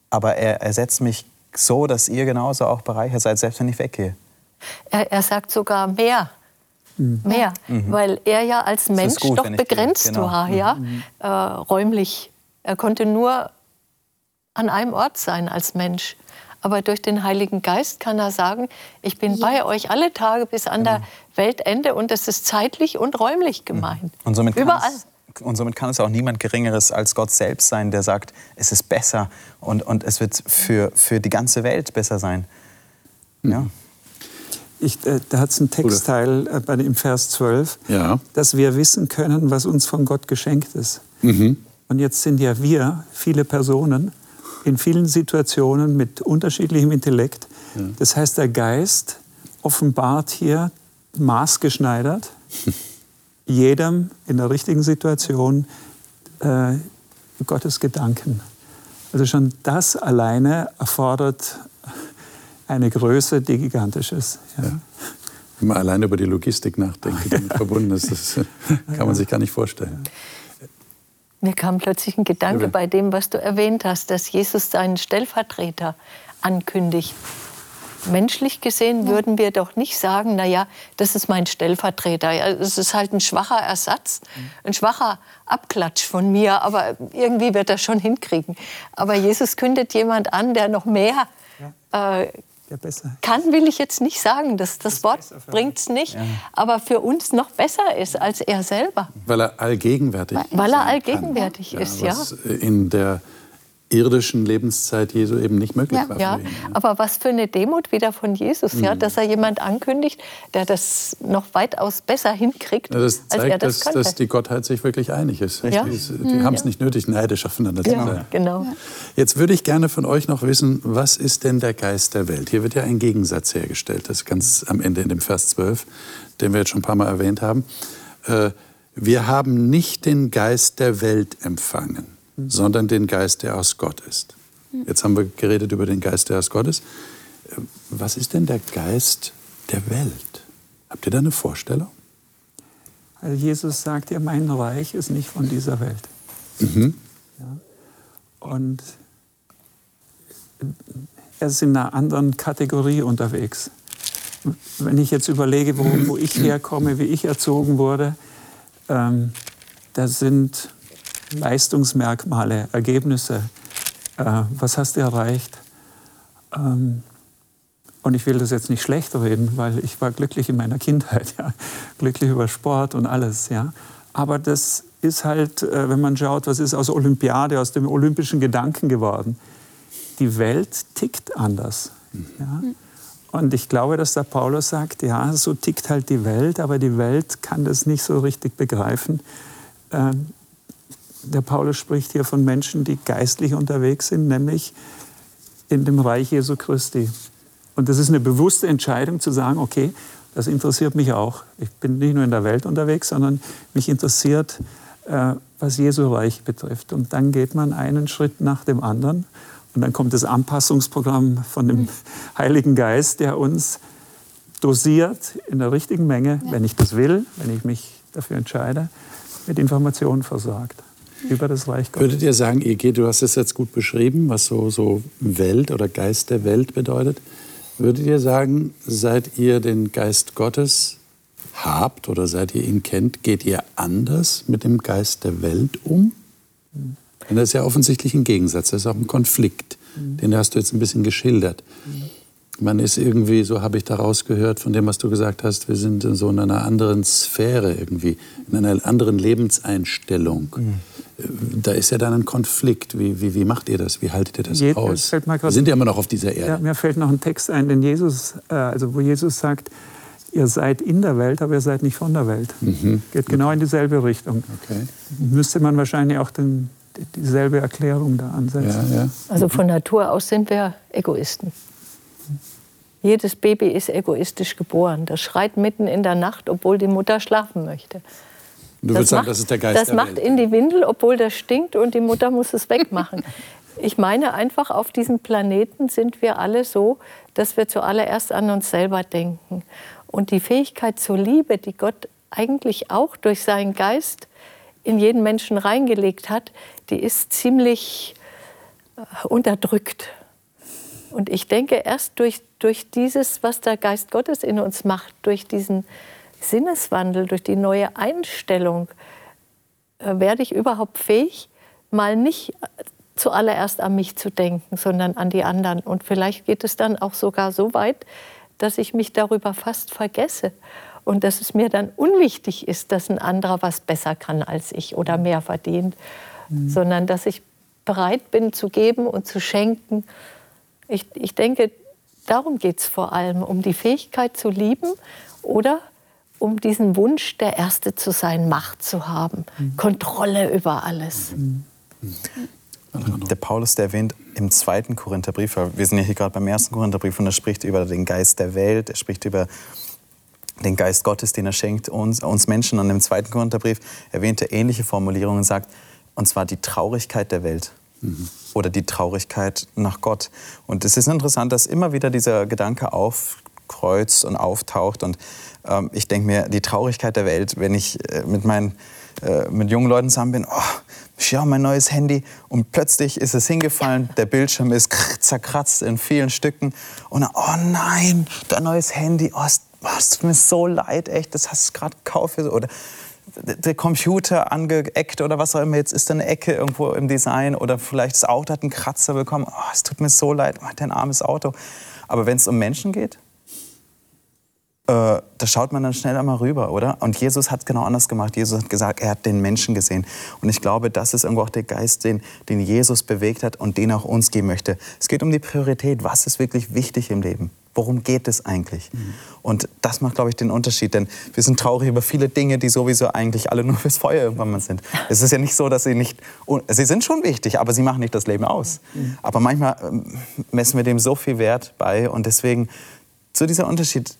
aber er ersetzt mich so, dass ihr genauso auch bereichert seid, selbst wenn ich weggehe. Er, er sagt sogar mehr. Mhm. Mehr, mhm. weil er ja als Mensch gut, doch begrenzt genau. war, ja, mhm. äh, räumlich. Er konnte nur an einem Ort sein als Mensch. Aber durch den Heiligen Geist kann er sagen, ich bin ja. bei euch alle Tage bis an genau. der Weltende und das ist zeitlich und räumlich gemeint. Und somit Überall. Und somit kann es auch niemand Geringeres als Gott selbst sein, der sagt, es ist besser und, und es wird für, für die ganze Welt besser sein. Hm. Ja. Ich, äh, da hat es einen Textteil äh, bei, im Vers 12, ja. dass wir wissen können, was uns von Gott geschenkt ist. Mhm. Und jetzt sind ja wir, viele Personen, in vielen Situationen mit unterschiedlichem Intellekt. Ja. Das heißt, der Geist offenbart hier maßgeschneidert jedem in der richtigen Situation äh, Gottes Gedanken. Also schon das alleine erfordert eine Größe, die gigantisch ist. Ja. Ja. Wenn man alleine über die Logistik nachdenkt, die damit verbunden ist, das kann man sich gar nicht vorstellen. Mir kam plötzlich ein Gedanke bei dem, was du erwähnt hast, dass Jesus seinen Stellvertreter ankündigt. Menschlich gesehen würden wir doch nicht sagen, na ja, das ist mein Stellvertreter. Ja, es ist halt ein schwacher Ersatz, ein schwacher Abklatsch von mir, aber irgendwie wird er schon hinkriegen. Aber Jesus kündet jemand an, der noch mehr äh, kann, will ich jetzt nicht sagen. Das, das, das Wort bringt es nicht. Ja. Aber für uns noch besser ist als er selber. Weil er allgegenwärtig ist. Weil er allgegenwärtig kann. ist, ja. Was in der irdischen Lebenszeit Jesu eben nicht möglich ja, war. Ja, ihn, aber was für eine Demut wieder von Jesus, mhm. ja, dass er jemand ankündigt, der das noch weitaus besser hinkriegt. Ja, das zeigt, als er das dass, dass, die Gottheit sich wirklich einig ist. Ja. Die, die mhm. haben es nicht nötig, neidisch aufeinander zu sein. Genau. Jetzt würde ich gerne von euch noch wissen, was ist denn der Geist der Welt? Hier wird ja ein Gegensatz hergestellt, das ist ganz am Ende in dem Vers 12, den wir jetzt schon ein paar Mal erwähnt haben. Äh, wir haben nicht den Geist der Welt empfangen sondern den Geist, der aus Gott ist. Jetzt haben wir geredet über den Geist, der aus Gott ist. Was ist denn der Geist der Welt? Habt ihr da eine Vorstellung? Also Jesus sagt ja, mein Reich ist nicht von dieser Welt. Mhm. Ja. Und er ist in einer anderen Kategorie unterwegs. Wenn ich jetzt überlege, wo, wo ich herkomme, wie ich erzogen wurde, ähm, da sind Leistungsmerkmale, Ergebnisse. Äh, was hast du erreicht? Ähm, und ich will das jetzt nicht schlecht reden, weil ich war glücklich in meiner Kindheit, ja? glücklich über Sport und alles. Ja? Aber das ist halt, äh, wenn man schaut, was ist aus Olympiade, aus dem olympischen Gedanken geworden. Die Welt tickt anders. Ja? Und ich glaube, dass der Paulus sagt, ja, so tickt halt die Welt, aber die Welt kann das nicht so richtig begreifen. Der Paulus spricht hier von Menschen, die geistlich unterwegs sind, nämlich in dem Reich Jesu Christi. Und das ist eine bewusste Entscheidung zu sagen, okay, das interessiert mich auch. Ich bin nicht nur in der Welt unterwegs, sondern mich interessiert, äh, was Jesu Reich betrifft. Und dann geht man einen Schritt nach dem anderen. Und dann kommt das Anpassungsprogramm von dem Heiligen Geist, der uns dosiert in der richtigen Menge, wenn ich das will, wenn ich mich dafür entscheide, mit Informationen versorgt über das Reich Gottes. Würdet ihr sagen, Ege, du hast es jetzt gut beschrieben, was so, so Welt oder Geist der Welt bedeutet. Würdet ihr sagen, seit ihr den Geist Gottes habt oder seit ihr ihn kennt, geht ihr anders mit dem Geist der Welt um? Mhm. Denn das ist ja offensichtlich ein Gegensatz, das ist auch ein Konflikt. Mhm. Den hast du jetzt ein bisschen geschildert. Mhm man ist irgendwie, so habe ich daraus gehört, von dem, was du gesagt hast, wir sind in so einer anderen Sphäre irgendwie, in einer anderen Lebenseinstellung. Da ist ja dann ein Konflikt. Wie, wie, wie macht ihr das? Wie haltet ihr das Je, aus? wir sind ja immer noch auf dieser Erde. Ja, mir fällt noch ein Text ein, den Jesus, äh, also wo Jesus sagt, ihr seid in der Welt, aber ihr seid nicht von der Welt. Mhm. Geht genau in dieselbe Richtung. Okay. Müsste man wahrscheinlich auch den, dieselbe Erklärung da ansetzen. Ja, ja. Also von Natur aus sind wir Egoisten. Jedes Baby ist egoistisch geboren. Das schreit mitten in der Nacht, obwohl die Mutter schlafen möchte. Du würdest sagen, das ist der Geist Das macht in die Windel, obwohl das stinkt und die Mutter muss es wegmachen. ich meine einfach, auf diesem Planeten sind wir alle so, dass wir zuallererst an uns selber denken. Und die Fähigkeit zur Liebe, die Gott eigentlich auch durch seinen Geist in jeden Menschen reingelegt hat, die ist ziemlich äh, unterdrückt. Und ich denke, erst durch, durch dieses, was der Geist Gottes in uns macht, durch diesen Sinneswandel, durch die neue Einstellung, äh, werde ich überhaupt fähig, mal nicht zuallererst an mich zu denken, sondern an die anderen. Und vielleicht geht es dann auch sogar so weit, dass ich mich darüber fast vergesse und dass es mir dann unwichtig ist, dass ein anderer was besser kann als ich oder mehr verdient, mhm. sondern dass ich bereit bin zu geben und zu schenken ich, ich denke, darum geht es vor allem, um die Fähigkeit zu lieben oder um diesen Wunsch, der Erste zu sein, Macht zu haben, mhm. Kontrolle über alles. Mhm. Der Paulus, der erwähnt im zweiten Korintherbrief, wir sind ja hier gerade beim ersten Korintherbrief und er spricht über den Geist der Welt, er spricht über den Geist Gottes, den er schenkt uns, uns Menschen. Und im zweiten Korintherbrief erwähnt er ähnliche Formulierungen und sagt, und zwar die Traurigkeit der Welt mhm. oder die Traurigkeit nach Gott. Und es ist interessant, dass immer wieder dieser Gedanke auf, kreuzt und auftaucht. Und ähm, ich denke mir, die Traurigkeit der Welt, wenn ich äh, mit meinen äh, mit jungen Leuten zusammen bin, oh, schau mein neues Handy und plötzlich ist es hingefallen, der Bildschirm ist zerkratzt in vielen Stücken und dann, oh nein, dein neues Handy, oh, es, oh, tut mir so leid, echt, das hast du gerade gekauft oder der Computer angeeckt oder was auch immer, jetzt ist da eine Ecke irgendwo im Design oder vielleicht das Auto hat einen Kratzer bekommen, oh, es tut mir so leid, oh, dein armes Auto. Aber wenn es um Menschen geht, da schaut man dann schnell einmal rüber, oder? Und Jesus hat genau anders gemacht. Jesus hat gesagt, er hat den Menschen gesehen. Und ich glaube, das ist irgendwo auch der Geist, den, den Jesus bewegt hat und den auch uns geben möchte. Es geht um die Priorität. Was ist wirklich wichtig im Leben? Worum geht es eigentlich? Mhm. Und das macht, glaube ich, den Unterschied. Denn wir sind traurig über viele Dinge, die sowieso eigentlich alle nur fürs Feuer irgendwann mal sind. Es ist ja nicht so, dass sie nicht, sie sind schon wichtig, aber sie machen nicht das Leben aus. Mhm. Aber manchmal ähm, messen wir dem so viel Wert bei und deswegen zu dieser Unterschied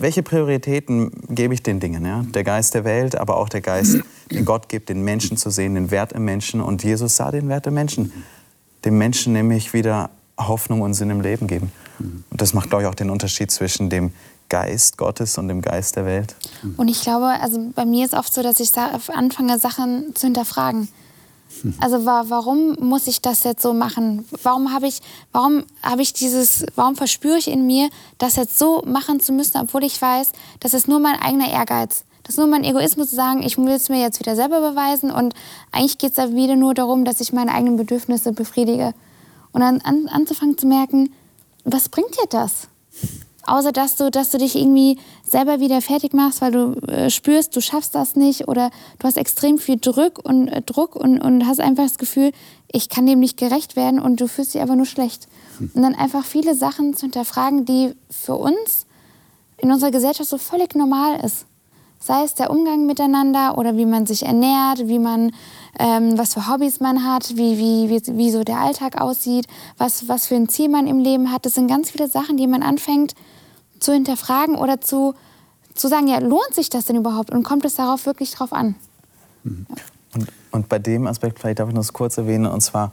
welche Prioritäten gebe ich den Dingen? Ja? Der Geist der Welt, aber auch der Geist, den Gott gibt, den Menschen zu sehen, den Wert im Menschen. Und Jesus sah den Wert im Menschen. Dem Menschen nämlich wieder Hoffnung und Sinn im Leben geben. Und das macht, glaube ich, auch den Unterschied zwischen dem Geist Gottes und dem Geist der Welt. Und ich glaube, also bei mir ist oft so, dass ich anfange, Sachen zu hinterfragen. Also warum muss ich das jetzt so machen? Warum habe ich, warum habe ich dieses, warum verspüre ich in mir, das jetzt so machen zu müssen, obwohl ich weiß, das ist nur mein eigener Ehrgeiz. Das ist nur mein Egoismus zu sagen, ich will es mir jetzt wieder selber beweisen und eigentlich geht es da wieder nur darum, dass ich meine eigenen Bedürfnisse befriedige. Und dann an, anzufangen zu merken, was bringt dir das? Außer dass du, dass du dich irgendwie selber wieder fertig machst, weil du äh, spürst, du schaffst das nicht oder du hast extrem viel Druck und äh, Druck und, und hast einfach das Gefühl, ich kann dem nicht gerecht werden und du fühlst dich einfach nur schlecht. Hm. Und dann einfach viele Sachen zu hinterfragen, die für uns in unserer Gesellschaft so völlig normal ist. Sei es der Umgang miteinander oder wie man sich ernährt, wie man, ähm, was für Hobbys man hat, wie, wie, wie, wie so der Alltag aussieht, was, was für ein Ziel man im Leben hat. Das sind ganz viele Sachen, die man anfängt zu hinterfragen oder zu, zu sagen, ja, lohnt sich das denn überhaupt und kommt es darauf wirklich drauf an? Mhm. Und, und bei dem Aspekt, vielleicht darf ich noch kurz erwähnen, und zwar,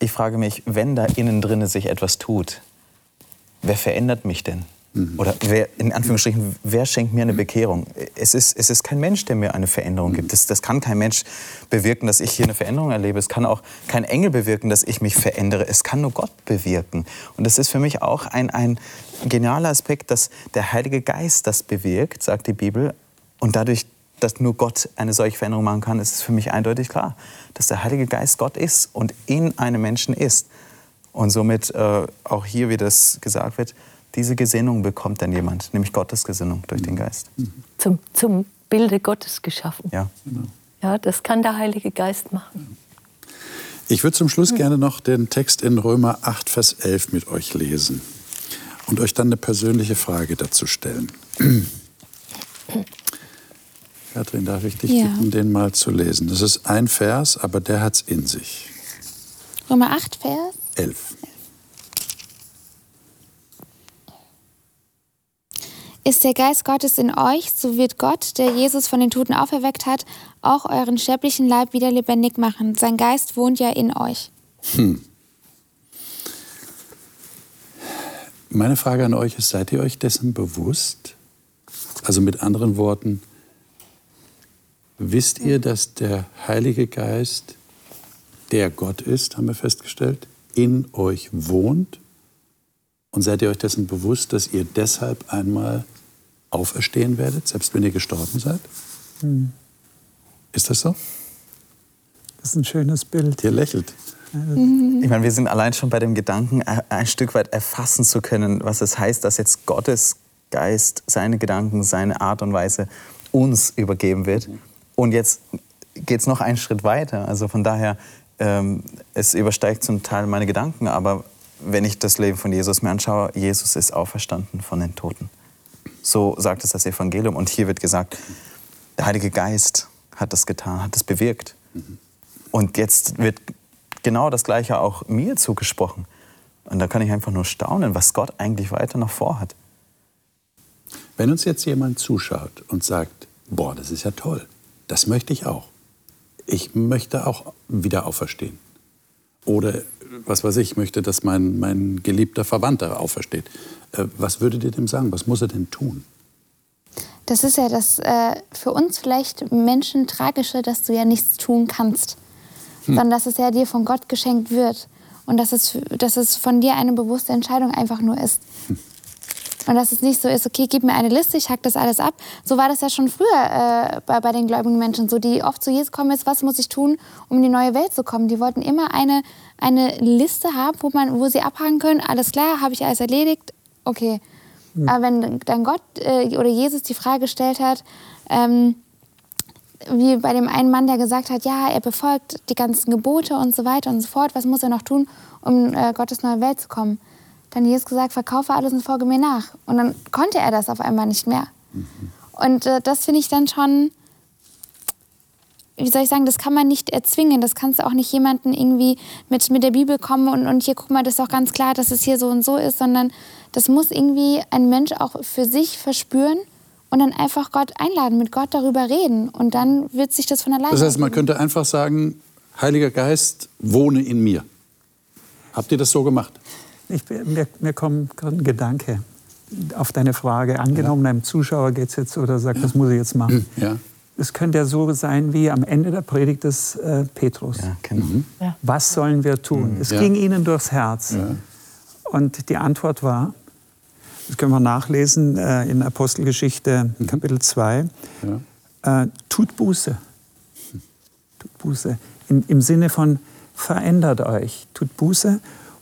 ich frage mich, wenn da innen drin sich etwas tut, wer verändert mich denn? Mhm. Oder wer, in Anführungsstrichen, wer schenkt mir eine Bekehrung? Es ist, es ist kein Mensch, der mir eine Veränderung gibt. Das, das kann kein Mensch bewirken, dass ich hier eine Veränderung erlebe. Es kann auch kein Engel bewirken, dass ich mich verändere. Es kann nur Gott bewirken. Und das ist für mich auch ein, ein genialer Aspekt, dass der Heilige Geist das bewirkt, sagt die Bibel. Und dadurch, dass nur Gott eine solche Veränderung machen kann, ist es für mich eindeutig klar, dass der Heilige Geist Gott ist und in einem Menschen ist. Und somit äh, auch hier, wie das gesagt wird, diese Gesinnung bekommt dann jemand, nämlich Gottes Gesinnung durch den Geist. Zum, zum Bilde Gottes geschaffen. Ja. ja, das kann der Heilige Geist machen. Ich würde zum Schluss gerne noch den Text in Römer 8, Vers 11 mit euch lesen und euch dann eine persönliche Frage dazu stellen. Kathrin, darf ich dich ja. bitten, den mal zu lesen? Das ist ein Vers, aber der hat es in sich. Römer 8, Vers? 11. Ist der Geist Gottes in euch, so wird Gott, der Jesus von den Toten auferweckt hat, auch euren sterblichen Leib wieder lebendig machen. Sein Geist wohnt ja in euch. Hm. Meine Frage an euch ist, seid ihr euch dessen bewusst? Also mit anderen Worten, wisst ihr, dass der Heilige Geist, der Gott ist, haben wir festgestellt, in euch wohnt? Und seid ihr euch dessen bewusst, dass ihr deshalb einmal auferstehen werdet, selbst wenn ihr gestorben seid? Hm. Ist das so? Das ist ein schönes Bild. Ihr lächelt. Ich meine, wir sind allein schon bei dem Gedanken, ein Stück weit erfassen zu können, was es heißt, dass jetzt Gottes Geist seine Gedanken, seine Art und Weise uns übergeben wird. Und jetzt geht es noch einen Schritt weiter. Also von daher, ähm, es übersteigt zum Teil meine Gedanken, aber wenn ich das Leben von Jesus mir anschaue, Jesus ist auferstanden von den Toten. So sagt es das Evangelium. Und hier wird gesagt, der Heilige Geist hat das getan, hat das bewirkt. Und jetzt wird genau das Gleiche auch mir zugesprochen. Und da kann ich einfach nur staunen, was Gott eigentlich weiter noch vorhat. Wenn uns jetzt jemand zuschaut und sagt, boah, das ist ja toll, das möchte ich auch. Ich möchte auch wieder auferstehen. Oder was weiß ich, möchte, dass mein, mein geliebter Verwandter aufersteht. Äh, was würdet ihr dem sagen? Was muss er denn tun? Das ist ja das äh, für uns vielleicht Menschen tragische, dass du ja nichts tun kannst, hm. sondern dass es ja dir von Gott geschenkt wird und dass es, dass es von dir eine bewusste Entscheidung einfach nur ist. Hm. Und dass es nicht so ist, okay, gib mir eine Liste, ich hack das alles ab. So war das ja schon früher äh, bei, bei, den gläubigen Menschen, so die oft zu Jesus kommen ist, was muss ich tun, um in die neue Welt zu kommen. Die wollten immer eine, eine Liste haben, wo, man, wo sie abhaken können, alles klar, habe ich alles erledigt, okay. Mhm. Aber wenn dann Gott äh, oder Jesus die Frage gestellt hat, ähm, wie bei dem einen Mann, der gesagt hat, ja, er befolgt die ganzen Gebote und so weiter und so fort, was muss er noch tun, um äh, Gottes neue Welt zu kommen? Dann Jesus gesagt, verkaufe alles und folge mir nach. Und dann konnte er das auf einmal nicht mehr. Mhm. Und äh, das finde ich dann schon, wie soll ich sagen, das kann man nicht erzwingen. Das kannst du auch nicht jemanden irgendwie mit, mit der Bibel kommen und, und hier, guck mal, das ist auch ganz klar, dass es hier so und so ist, sondern das muss irgendwie ein Mensch auch für sich verspüren und dann einfach Gott einladen, mit Gott darüber reden. Und dann wird sich das von alleine. Das heißt, man könnte einfach sagen, Heiliger Geist, wohne in mir. Habt ihr das so gemacht? Ich, mir, mir kommt gerade ein Gedanke auf deine Frage. Angenommen, ja. einem Zuschauer geht es jetzt so, der sagt, ja. das muss ich jetzt machen. Ja. Es könnte ja so sein wie am Ende der Predigt des äh, Petrus. Ja, genau. mhm. Was sollen wir tun? Mhm. Es ging ihnen durchs Herz. Und die Antwort war, das können wir nachlesen äh, in Apostelgeschichte mhm. Kapitel 2, äh, tut Buße. Tut Buße. In, Im Sinne von verändert euch, tut Buße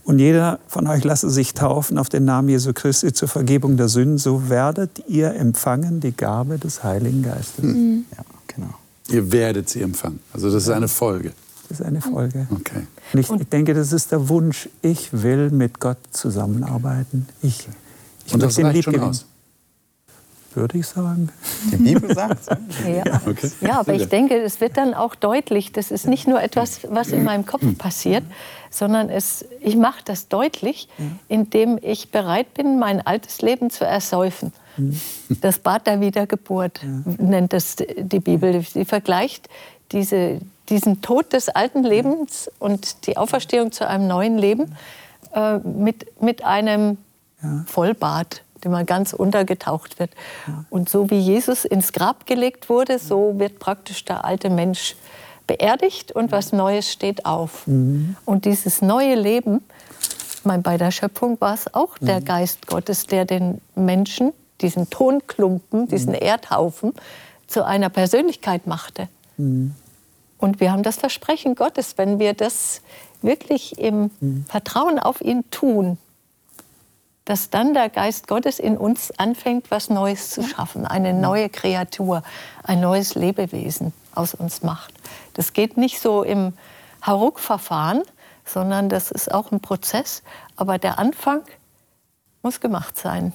und jeder von euch lasse sich taufen auf den Namen Jesu Christi zur Vergebung der Sünden, so werdet ihr empfangen die Gabe des Heiligen Geistes. Mhm. Ja, genau. Ihr werdet sie empfangen. Also das ist eine Folge. Das ist eine Folge. Okay. Und ich, ich denke, das ist der Wunsch. Ich will mit Gott zusammenarbeiten. Ich, ich Und das reicht schon aus würde ich sagen. Die Bibel sagt ja. Okay. ja, aber ich denke, es wird dann auch deutlich, das ist nicht nur etwas, was in meinem Kopf passiert, sondern es, ich mache das deutlich, indem ich bereit bin, mein altes Leben zu ersäufen. Das Bad der Wiedergeburt nennt das die Bibel. Sie vergleicht diese, diesen Tod des alten Lebens und die Auferstehung zu einem neuen Leben äh, mit, mit einem Vollbad dem man ganz untergetaucht wird. Und so wie Jesus ins Grab gelegt wurde, so wird praktisch der alte Mensch beerdigt und was Neues steht auf. Mhm. Und dieses neue Leben, mein, bei der Schöpfung war es auch der mhm. Geist Gottes, der den Menschen, diesen Tonklumpen, diesen mhm. Erdhaufen, zu einer Persönlichkeit machte. Und wir haben das Versprechen Gottes, wenn wir das wirklich im. Vertrauen auf ihn tun, dass dann der Geist Gottes in uns anfängt, was Neues zu schaffen, eine neue Kreatur, ein neues Lebewesen aus uns macht. Das geht nicht so im Hauruck-Verfahren, sondern das ist auch ein Prozess. Aber der Anfang muss gemacht sein.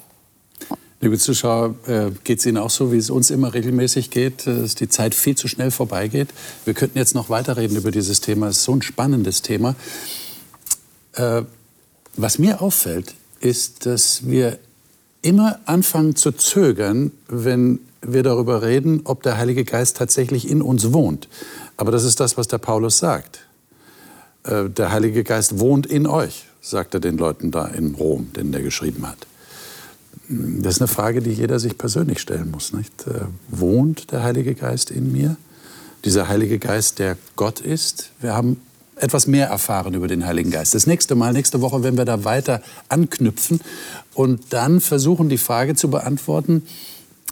Liebe Zuschauer, äh, geht es Ihnen auch so, wie es uns immer regelmäßig geht, äh, dass die Zeit viel zu schnell vorbeigeht? Wir könnten jetzt noch weiterreden über dieses Thema. Es ist so ein spannendes Thema. Äh, was mir auffällt, ist, dass wir immer anfangen zu zögern, wenn wir darüber reden, ob der Heilige Geist tatsächlich in uns wohnt. Aber das ist das, was der Paulus sagt. Äh, der Heilige Geist wohnt in euch, sagt er den Leuten da in Rom, den er geschrieben hat. Das ist eine Frage, die jeder sich persönlich stellen muss. Nicht? Äh, wohnt der Heilige Geist in mir? Dieser Heilige Geist, der Gott ist. Wir haben etwas mehr erfahren über den Heiligen Geist. Das nächste Mal, nächste Woche, werden wir da weiter anknüpfen und dann versuchen, die Frage zu beantworten,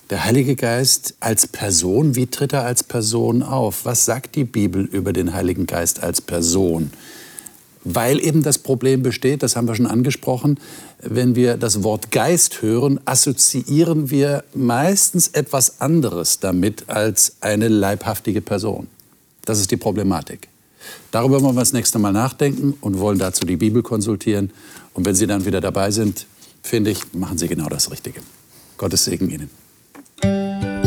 der Heilige Geist als Person, wie tritt er als Person auf? Was sagt die Bibel über den Heiligen Geist als Person? Weil eben das Problem besteht, das haben wir schon angesprochen, wenn wir das Wort Geist hören, assoziieren wir meistens etwas anderes damit als eine leibhaftige Person. Das ist die Problematik. Darüber wollen wir das nächste Mal nachdenken und wollen dazu die Bibel konsultieren. Und wenn Sie dann wieder dabei sind, finde ich, machen Sie genau das Richtige. Gottes Segen Ihnen.